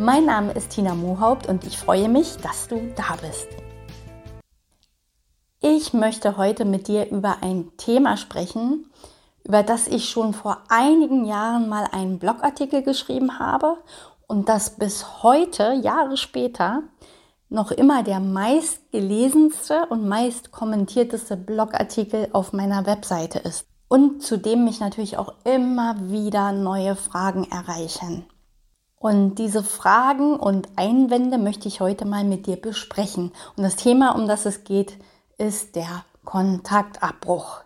Mein Name ist Tina Mohaupt und ich freue mich, dass du da bist. Ich möchte heute mit dir über ein Thema sprechen, über das ich schon vor einigen Jahren mal einen Blogartikel geschrieben habe und das bis heute, Jahre später, noch immer der meistgelesenste und meist kommentierteste Blogartikel auf meiner Webseite ist. Und zu dem mich natürlich auch immer wieder neue Fragen erreichen. Und diese Fragen und Einwände möchte ich heute mal mit dir besprechen. Und das Thema, um das es geht, ist der Kontaktabbruch.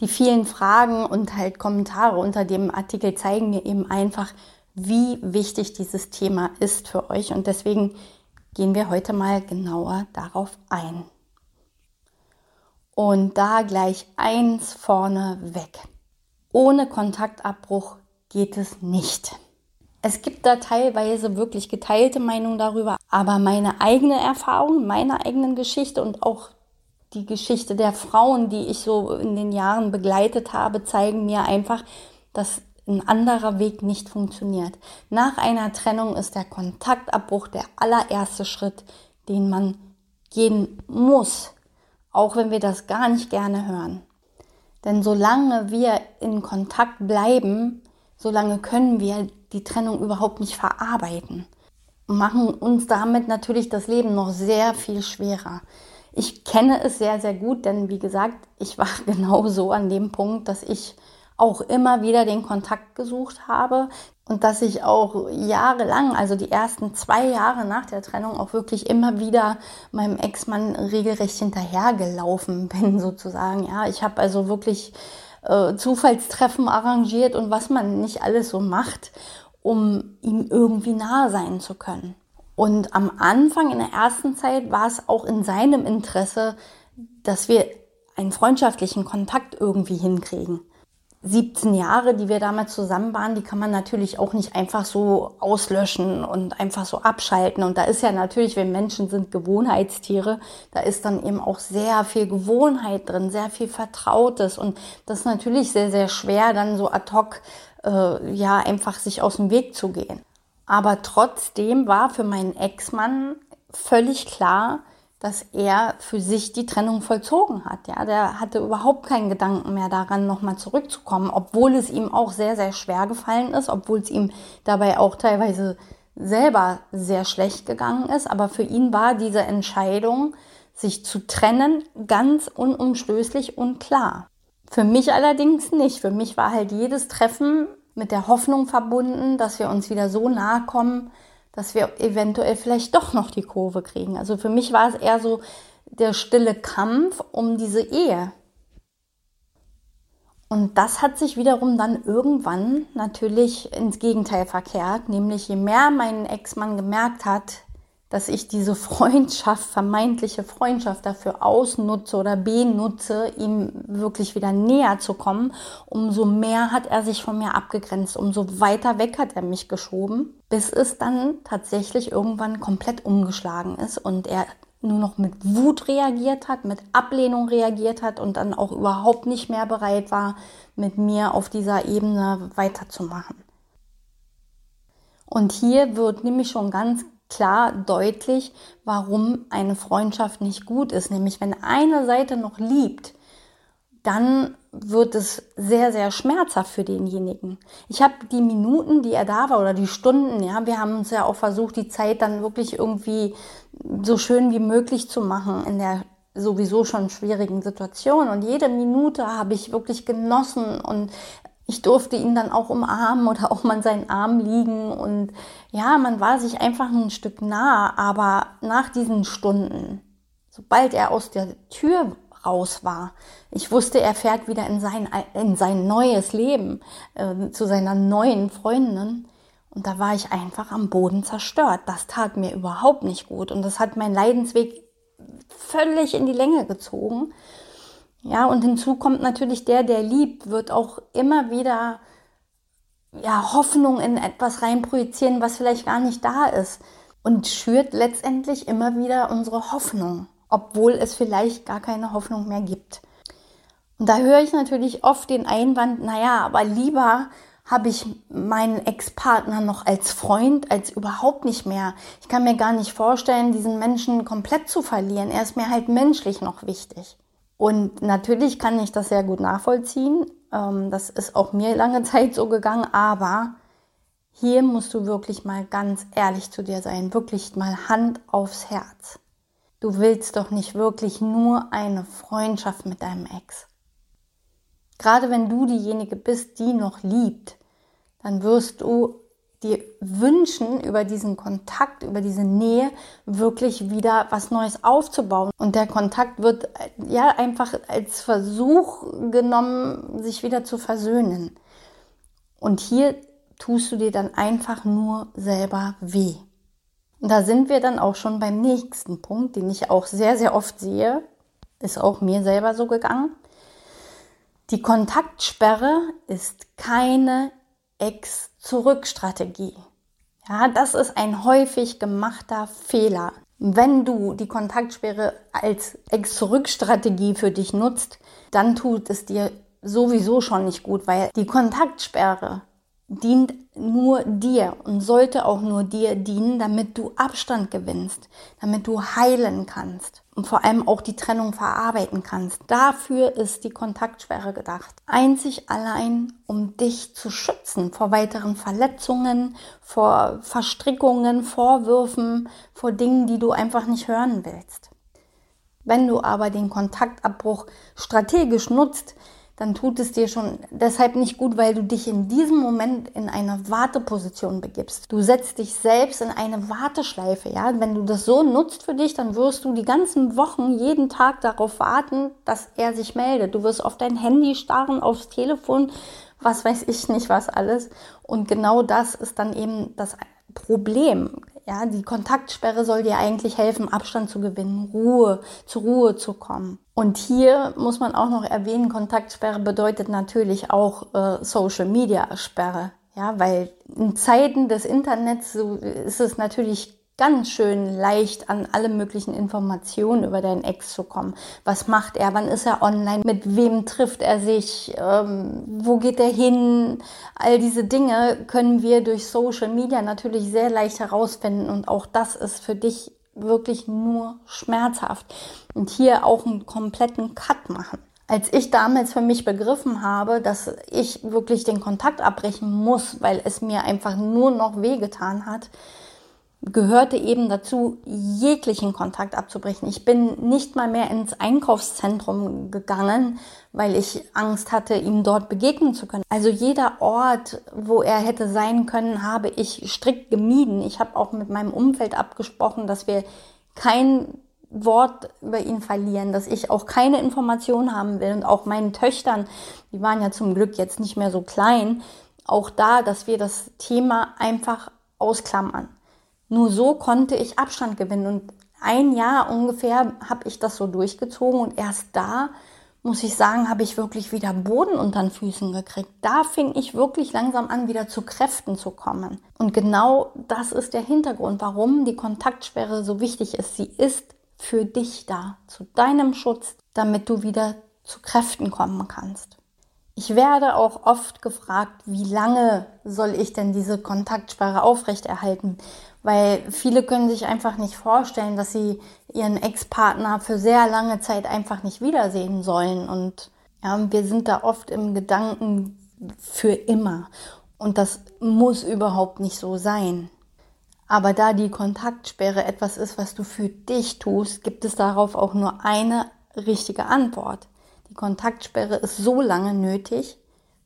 Die vielen Fragen und halt Kommentare unter dem Artikel zeigen mir eben einfach, wie wichtig dieses Thema ist für euch. Und deswegen gehen wir heute mal genauer darauf ein. Und da gleich eins vorne weg. Ohne Kontaktabbruch geht es nicht. Es gibt da teilweise wirklich geteilte Meinungen darüber, aber meine eigene Erfahrung, meine eigenen Geschichte und auch die Geschichte der Frauen, die ich so in den Jahren begleitet habe, zeigen mir einfach, dass ein anderer Weg nicht funktioniert. Nach einer Trennung ist der Kontaktabbruch der allererste Schritt, den man gehen muss, auch wenn wir das gar nicht gerne hören. Denn solange wir in Kontakt bleiben, solange können wir die Trennung überhaupt nicht verarbeiten. Machen uns damit natürlich das Leben noch sehr viel schwerer. Ich kenne es sehr, sehr gut, denn wie gesagt, ich war genau so an dem Punkt, dass ich auch immer wieder den Kontakt gesucht habe und dass ich auch jahrelang, also die ersten zwei Jahre nach der Trennung, auch wirklich immer wieder meinem Ex-Mann regelrecht hinterhergelaufen bin, sozusagen. Ja, ich habe also wirklich äh, Zufallstreffen arrangiert und was man nicht alles so macht, um ihm irgendwie nahe sein zu können. Und am Anfang, in der ersten Zeit, war es auch in seinem Interesse, dass wir einen freundschaftlichen Kontakt irgendwie hinkriegen. 17 Jahre, die wir damals zusammen waren, die kann man natürlich auch nicht einfach so auslöschen und einfach so abschalten. Und da ist ja natürlich, wir Menschen sind Gewohnheitstiere, da ist dann eben auch sehr viel Gewohnheit drin, sehr viel Vertrautes. Und das ist natürlich sehr, sehr schwer, dann so ad hoc, äh, ja, einfach sich aus dem Weg zu gehen. Aber trotzdem war für meinen Ex-Mann völlig klar, dass er für sich die Trennung vollzogen hat. Ja, der hatte überhaupt keinen Gedanken mehr daran, nochmal zurückzukommen, obwohl es ihm auch sehr, sehr schwer gefallen ist, obwohl es ihm dabei auch teilweise selber sehr schlecht gegangen ist. Aber für ihn war diese Entscheidung, sich zu trennen, ganz unumstößlich und klar. Für mich allerdings nicht. Für mich war halt jedes Treffen mit der Hoffnung verbunden, dass wir uns wieder so nahe kommen, dass wir eventuell vielleicht doch noch die Kurve kriegen. Also für mich war es eher so der stille Kampf um diese Ehe. Und das hat sich wiederum dann irgendwann natürlich ins Gegenteil verkehrt, nämlich je mehr mein Ex-Mann gemerkt hat, dass ich diese Freundschaft, vermeintliche Freundschaft dafür ausnutze oder benutze, ihm wirklich wieder näher zu kommen, umso mehr hat er sich von mir abgegrenzt, umso weiter weg hat er mich geschoben, bis es dann tatsächlich irgendwann komplett umgeschlagen ist und er nur noch mit Wut reagiert hat, mit Ablehnung reagiert hat und dann auch überhaupt nicht mehr bereit war, mit mir auf dieser Ebene weiterzumachen. Und hier wird nämlich schon ganz klar deutlich, warum eine Freundschaft nicht gut ist. Nämlich wenn eine Seite noch liebt, dann wird es sehr, sehr schmerzhaft für denjenigen. Ich habe die Minuten, die er da war oder die Stunden, ja, wir haben uns ja auch versucht, die Zeit dann wirklich irgendwie so schön wie möglich zu machen in der sowieso schon schwierigen Situation. Und jede Minute habe ich wirklich genossen und ich durfte ihn dann auch umarmen oder auch mal in seinen Arm liegen und ja, man war sich einfach ein Stück nah, aber nach diesen Stunden, sobald er aus der Tür raus war, ich wusste, er fährt wieder in sein, in sein neues Leben, äh, zu seiner neuen Freundin, Und da war ich einfach am Boden zerstört. Das tat mir überhaupt nicht gut. Und das hat meinen Leidensweg völlig in die Länge gezogen. Ja, und hinzu kommt natürlich der, der liebt, wird auch immer wieder ja, Hoffnung in etwas reinprojizieren, was vielleicht gar nicht da ist. Und schürt letztendlich immer wieder unsere Hoffnung, obwohl es vielleicht gar keine Hoffnung mehr gibt. Und da höre ich natürlich oft den Einwand, naja, aber lieber habe ich meinen Ex-Partner noch als Freund, als überhaupt nicht mehr. Ich kann mir gar nicht vorstellen, diesen Menschen komplett zu verlieren. Er ist mir halt menschlich noch wichtig. Und natürlich kann ich das sehr gut nachvollziehen. Ähm, das ist auch mir lange Zeit so gegangen, aber hier musst du wirklich mal ganz ehrlich zu dir sein, wirklich mal Hand aufs Herz. Du willst doch nicht wirklich nur eine Freundschaft mit deinem Ex. Gerade wenn du diejenige bist, die noch liebt, dann wirst du dir wünschen, über diesen Kontakt, über diese Nähe wirklich wieder was Neues aufzubauen. Und der Kontakt wird ja einfach als Versuch genommen, sich wieder zu versöhnen. Und hier tust du dir dann einfach nur selber weh. Und da sind wir dann auch schon beim nächsten Punkt, den ich auch sehr, sehr oft sehe. Ist auch mir selber so gegangen. Die Kontaktsperre ist keine Ex-Zurück-Strategie. Ja, das ist ein häufig gemachter Fehler. Wenn du die Kontaktsperre als Ex-Zurück-Strategie für dich nutzt, dann tut es dir sowieso schon nicht gut, weil die Kontaktsperre dient nur dir und sollte auch nur dir dienen, damit du Abstand gewinnst, damit du heilen kannst und vor allem auch die Trennung verarbeiten kannst. Dafür ist die Kontaktsperre gedacht. Einzig allein, um dich zu schützen vor weiteren Verletzungen, vor Verstrickungen, Vorwürfen, vor Dingen, die du einfach nicht hören willst. Wenn du aber den Kontaktabbruch strategisch nutzt, dann tut es dir schon deshalb nicht gut, weil du dich in diesem Moment in eine Warteposition begibst. Du setzt dich selbst in eine Warteschleife, ja. Wenn du das so nutzt für dich, dann wirst du die ganzen Wochen jeden Tag darauf warten, dass er sich meldet. Du wirst auf dein Handy starren, aufs Telefon, was weiß ich nicht was alles. Und genau das ist dann eben das Problem. Ja, die Kontaktsperre soll dir eigentlich helfen, Abstand zu gewinnen, Ruhe, zur Ruhe zu kommen. Und hier muss man auch noch erwähnen, Kontaktsperre bedeutet natürlich auch äh, Social Media Sperre. Ja, weil in Zeiten des Internets so ist es natürlich ganz schön leicht an alle möglichen Informationen über deinen Ex zu kommen. Was macht er? Wann ist er online? Mit wem trifft er sich? Ähm, wo geht er hin? All diese Dinge können wir durch Social Media natürlich sehr leicht herausfinden und auch das ist für dich wirklich nur schmerzhaft. Und hier auch einen kompletten Cut machen. Als ich damals für mich begriffen habe, dass ich wirklich den Kontakt abbrechen muss, weil es mir einfach nur noch wehgetan hat, gehörte eben dazu, jeglichen Kontakt abzubrechen. Ich bin nicht mal mehr ins Einkaufszentrum gegangen, weil ich Angst hatte, ihm dort begegnen zu können. Also jeder Ort, wo er hätte sein können, habe ich strikt gemieden. Ich habe auch mit meinem Umfeld abgesprochen, dass wir kein Wort über ihn verlieren, dass ich auch keine Informationen haben will und auch meinen Töchtern, die waren ja zum Glück jetzt nicht mehr so klein, auch da, dass wir das Thema einfach ausklammern. Nur so konnte ich Abstand gewinnen und ein Jahr ungefähr habe ich das so durchgezogen und erst da muss ich sagen, habe ich wirklich wieder Boden unter den Füßen gekriegt. Da fing ich wirklich langsam an, wieder zu Kräften zu kommen. Und genau das ist der Hintergrund, warum die Kontaktsperre so wichtig ist. Sie ist für dich da, zu deinem Schutz, damit du wieder zu Kräften kommen kannst. Ich werde auch oft gefragt, wie lange soll ich denn diese Kontaktsperre aufrechterhalten? Weil viele können sich einfach nicht vorstellen, dass sie ihren Ex-Partner für sehr lange Zeit einfach nicht wiedersehen sollen. Und ja, wir sind da oft im Gedanken für immer. Und das muss überhaupt nicht so sein. Aber da die Kontaktsperre etwas ist, was du für dich tust, gibt es darauf auch nur eine richtige Antwort. Kontaktsperre ist so lange nötig,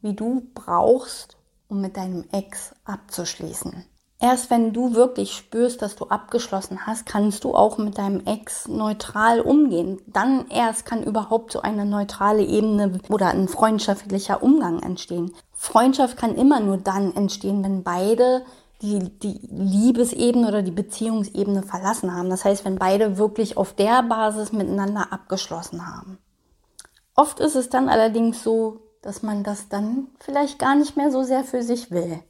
wie du brauchst, um mit deinem Ex abzuschließen. Erst wenn du wirklich spürst, dass du abgeschlossen hast, kannst du auch mit deinem Ex neutral umgehen. Dann erst kann überhaupt so eine neutrale Ebene oder ein freundschaftlicher Umgang entstehen. Freundschaft kann immer nur dann entstehen, wenn beide die, die Liebesebene oder die Beziehungsebene verlassen haben. Das heißt, wenn beide wirklich auf der Basis miteinander abgeschlossen haben. Oft ist es dann allerdings so, dass man das dann vielleicht gar nicht mehr so sehr für sich will.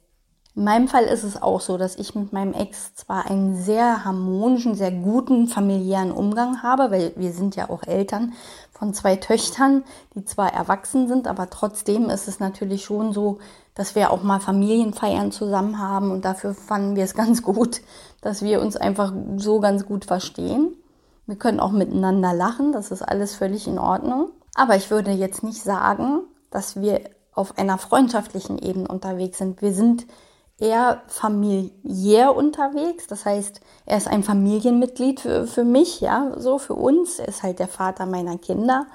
In meinem Fall ist es auch so, dass ich mit meinem Ex zwar einen sehr harmonischen, sehr guten familiären Umgang habe, weil wir sind ja auch Eltern von zwei Töchtern, die zwar erwachsen sind, aber trotzdem ist es natürlich schon so, dass wir auch mal Familienfeiern zusammen haben und dafür fanden wir es ganz gut, dass wir uns einfach so ganz gut verstehen. Wir können auch miteinander lachen, das ist alles völlig in Ordnung. Aber ich würde jetzt nicht sagen, dass wir auf einer freundschaftlichen Ebene unterwegs sind. Wir sind eher familiär unterwegs. Das heißt, er ist ein Familienmitglied für, für mich, ja, so für uns. Er ist halt der Vater meiner Kinder.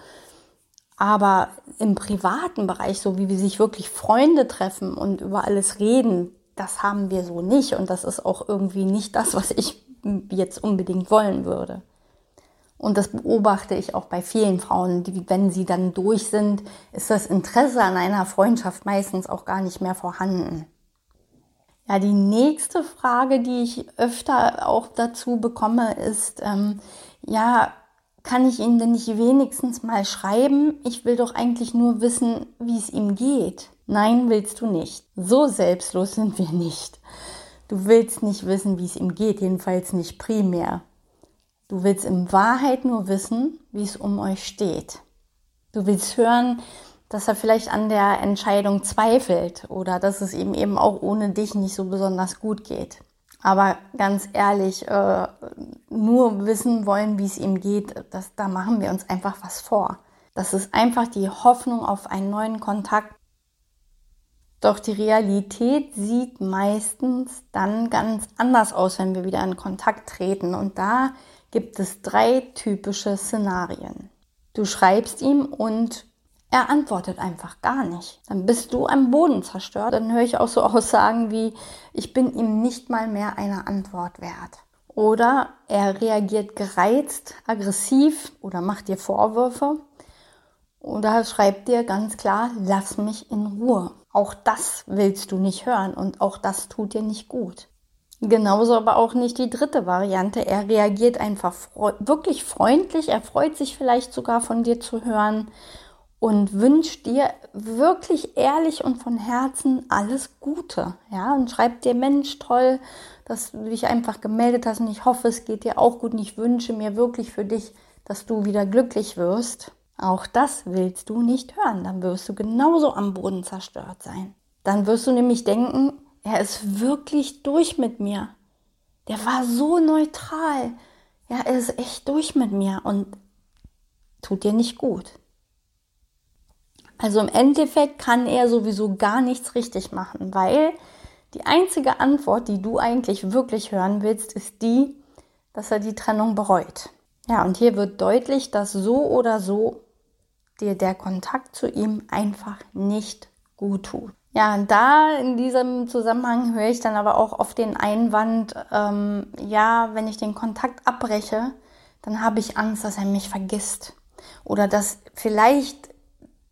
Aber im privaten Bereich, so wie wir sich wirklich Freunde treffen und über alles reden, das haben wir so nicht. Und das ist auch irgendwie nicht das, was ich jetzt unbedingt wollen würde. Und das beobachte ich auch bei vielen Frauen, die, wenn sie dann durch sind, ist das Interesse an einer Freundschaft meistens auch gar nicht mehr vorhanden. Ja, die nächste Frage, die ich öfter auch dazu bekomme, ist, ähm, ja, kann ich Ihnen denn nicht wenigstens mal schreiben? Ich will doch eigentlich nur wissen, wie es ihm geht. Nein, willst du nicht. So selbstlos sind wir nicht. Du willst nicht wissen, wie es ihm geht, jedenfalls nicht primär. Du willst in Wahrheit nur wissen, wie es um euch steht. Du willst hören, dass er vielleicht an der Entscheidung zweifelt oder dass es ihm eben auch ohne dich nicht so besonders gut geht. Aber ganz ehrlich, äh, nur wissen wollen, wie es ihm geht, das, da machen wir uns einfach was vor. Das ist einfach die Hoffnung auf einen neuen Kontakt. Doch die Realität sieht meistens dann ganz anders aus, wenn wir wieder in Kontakt treten. Und da gibt es drei typische Szenarien. Du schreibst ihm und er antwortet einfach gar nicht. Dann bist du am Boden zerstört. Dann höre ich auch so Aussagen wie, ich bin ihm nicht mal mehr eine Antwort wert. Oder er reagiert gereizt, aggressiv oder macht dir Vorwürfe. Oder schreibt dir ganz klar, lass mich in Ruhe. Auch das willst du nicht hören und auch das tut dir nicht gut. Genauso aber auch nicht die dritte Variante. Er reagiert einfach wirklich freundlich, er freut sich vielleicht sogar von dir zu hören und wünscht dir wirklich ehrlich und von Herzen alles Gute. Ja, und schreibt dir, Mensch, toll, dass du dich einfach gemeldet hast und ich hoffe, es geht dir auch gut und ich wünsche mir wirklich für dich, dass du wieder glücklich wirst. Auch das willst du nicht hören. Dann wirst du genauso am Boden zerstört sein. Dann wirst du nämlich denken, er ist wirklich durch mit mir. Der war so neutral. Ja, er ist echt durch mit mir und tut dir nicht gut. Also im Endeffekt kann er sowieso gar nichts richtig machen, weil die einzige Antwort, die du eigentlich wirklich hören willst, ist die, dass er die Trennung bereut. Ja, und hier wird deutlich, dass so oder so dir der Kontakt zu ihm einfach nicht gut tut. Ja, und da in diesem Zusammenhang höre ich dann aber auch oft den Einwand, ähm, ja, wenn ich den Kontakt abbreche, dann habe ich Angst, dass er mich vergisst. Oder dass vielleicht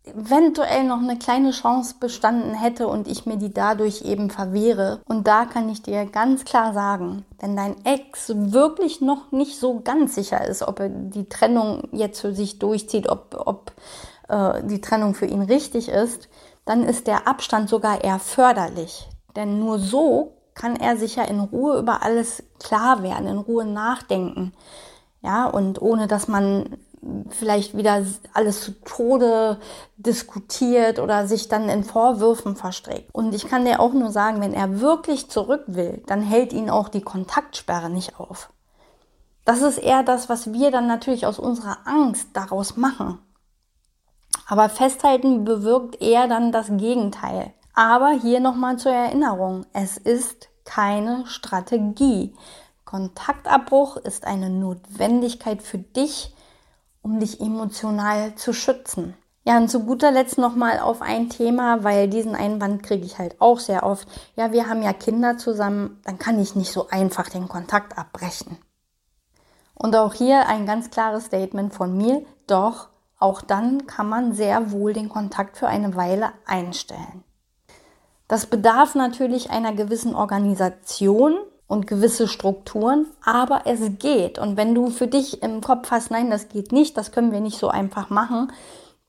eventuell noch eine kleine Chance bestanden hätte und ich mir die dadurch eben verwehre. Und da kann ich dir ganz klar sagen, wenn dein Ex wirklich noch nicht so ganz sicher ist, ob er die Trennung jetzt für sich durchzieht, ob, ob äh, die Trennung für ihn richtig ist, dann ist der Abstand sogar eher förderlich. Denn nur so kann er sich ja in Ruhe über alles klar werden, in Ruhe nachdenken. Ja, und ohne dass man vielleicht wieder alles zu Tode diskutiert oder sich dann in Vorwürfen verstrickt. Und ich kann dir auch nur sagen, wenn er wirklich zurück will, dann hält ihn auch die Kontaktsperre nicht auf. Das ist eher das, was wir dann natürlich aus unserer Angst daraus machen. Aber festhalten bewirkt eher dann das Gegenteil. Aber hier nochmal zur Erinnerung, es ist keine Strategie. Kontaktabbruch ist eine Notwendigkeit für dich, um dich emotional zu schützen. Ja, und zu guter Letzt nochmal auf ein Thema, weil diesen Einwand kriege ich halt auch sehr oft. Ja, wir haben ja Kinder zusammen, dann kann ich nicht so einfach den Kontakt abbrechen. Und auch hier ein ganz klares Statement von mir, doch auch dann kann man sehr wohl den Kontakt für eine Weile einstellen. Das bedarf natürlich einer gewissen Organisation und gewisse Strukturen, aber es geht. Und wenn du für dich im Kopf hast, nein, das geht nicht, das können wir nicht so einfach machen,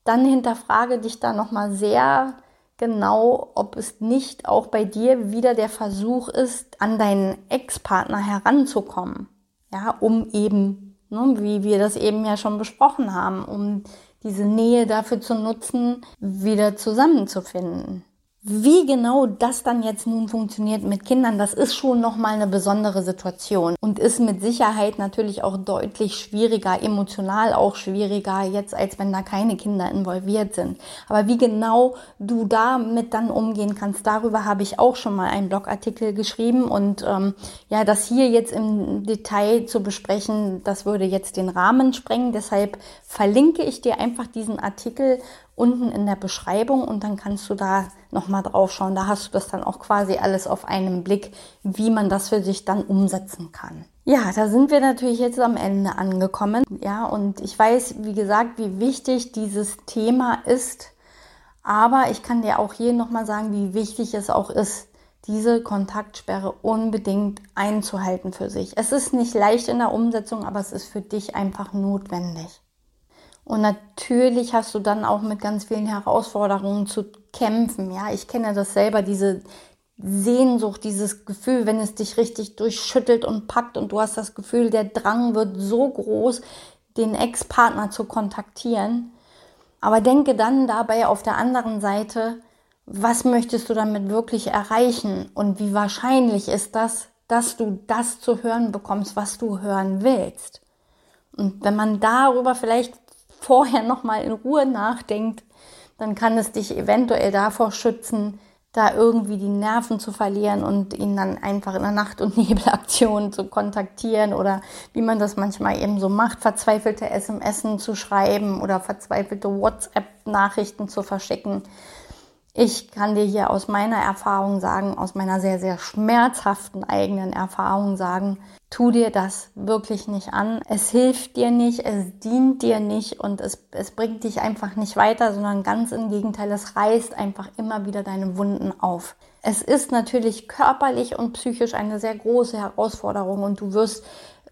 dann hinterfrage dich da nochmal sehr genau, ob es nicht auch bei dir wieder der Versuch ist, an deinen Ex-Partner heranzukommen. Ja, um eben, ne, wie wir das eben ja schon besprochen haben, um diese Nähe dafür zu nutzen, wieder zusammenzufinden. Wie genau das dann jetzt nun funktioniert mit Kindern, das ist schon nochmal eine besondere Situation und ist mit Sicherheit natürlich auch deutlich schwieriger, emotional auch schwieriger jetzt, als wenn da keine Kinder involviert sind. Aber wie genau du damit dann umgehen kannst, darüber habe ich auch schon mal einen Blogartikel geschrieben und ähm, ja, das hier jetzt im Detail zu besprechen, das würde jetzt den Rahmen sprengen. Deshalb verlinke ich dir einfach diesen Artikel unten in der Beschreibung und dann kannst du da nochmal drauf schauen. Da hast du das dann auch quasi alles auf einen Blick, wie man das für sich dann umsetzen kann. Ja, da sind wir natürlich jetzt am Ende angekommen. Ja, und ich weiß, wie gesagt, wie wichtig dieses Thema ist. Aber ich kann dir auch hier nochmal sagen, wie wichtig es auch ist, diese Kontaktsperre unbedingt einzuhalten für sich. Es ist nicht leicht in der Umsetzung, aber es ist für dich einfach notwendig. Und natürlich hast du dann auch mit ganz vielen Herausforderungen zu kämpfen. Ja, ich kenne das selber, diese Sehnsucht, dieses Gefühl, wenn es dich richtig durchschüttelt und packt und du hast das Gefühl, der Drang wird so groß, den Ex-Partner zu kontaktieren. Aber denke dann dabei auf der anderen Seite, was möchtest du damit wirklich erreichen und wie wahrscheinlich ist das, dass du das zu hören bekommst, was du hören willst. Und wenn man darüber vielleicht vorher nochmal in Ruhe nachdenkt, dann kann es dich eventuell davor schützen, da irgendwie die Nerven zu verlieren und ihn dann einfach in der Nacht- und Nebelaktion zu kontaktieren oder wie man das manchmal eben so macht, verzweifelte SMS zu schreiben oder verzweifelte WhatsApp-Nachrichten zu verschicken. Ich kann dir hier aus meiner Erfahrung sagen, aus meiner sehr, sehr schmerzhaften eigenen Erfahrung sagen, tu dir das wirklich nicht an. Es hilft dir nicht, es dient dir nicht und es, es bringt dich einfach nicht weiter, sondern ganz im Gegenteil, es reißt einfach immer wieder deine Wunden auf. Es ist natürlich körperlich und psychisch eine sehr große Herausforderung und du wirst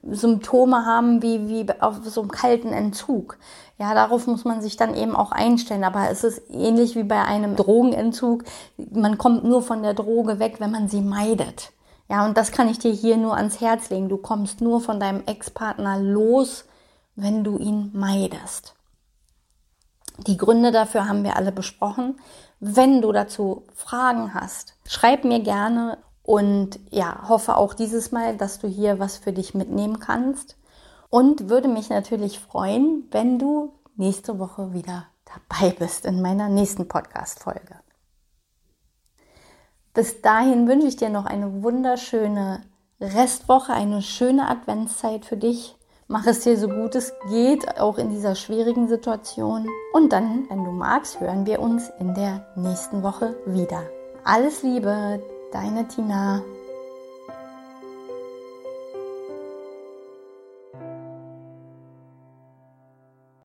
Symptome haben wie, wie auf so einem kalten Entzug. Ja, darauf muss man sich dann eben auch einstellen. Aber es ist ähnlich wie bei einem Drogenentzug. Man kommt nur von der Droge weg, wenn man sie meidet. Ja, und das kann ich dir hier nur ans Herz legen. Du kommst nur von deinem Ex-Partner los, wenn du ihn meidest. Die Gründe dafür haben wir alle besprochen. Wenn du dazu Fragen hast, schreib mir gerne und ja, hoffe auch dieses Mal, dass du hier was für dich mitnehmen kannst. Und würde mich natürlich freuen, wenn du nächste Woche wieder dabei bist in meiner nächsten Podcast-Folge. Bis dahin wünsche ich dir noch eine wunderschöne Restwoche, eine schöne Adventszeit für dich. Mach es dir so gut es geht, auch in dieser schwierigen Situation. Und dann, wenn du magst, hören wir uns in der nächsten Woche wieder. Alles Liebe, deine Tina.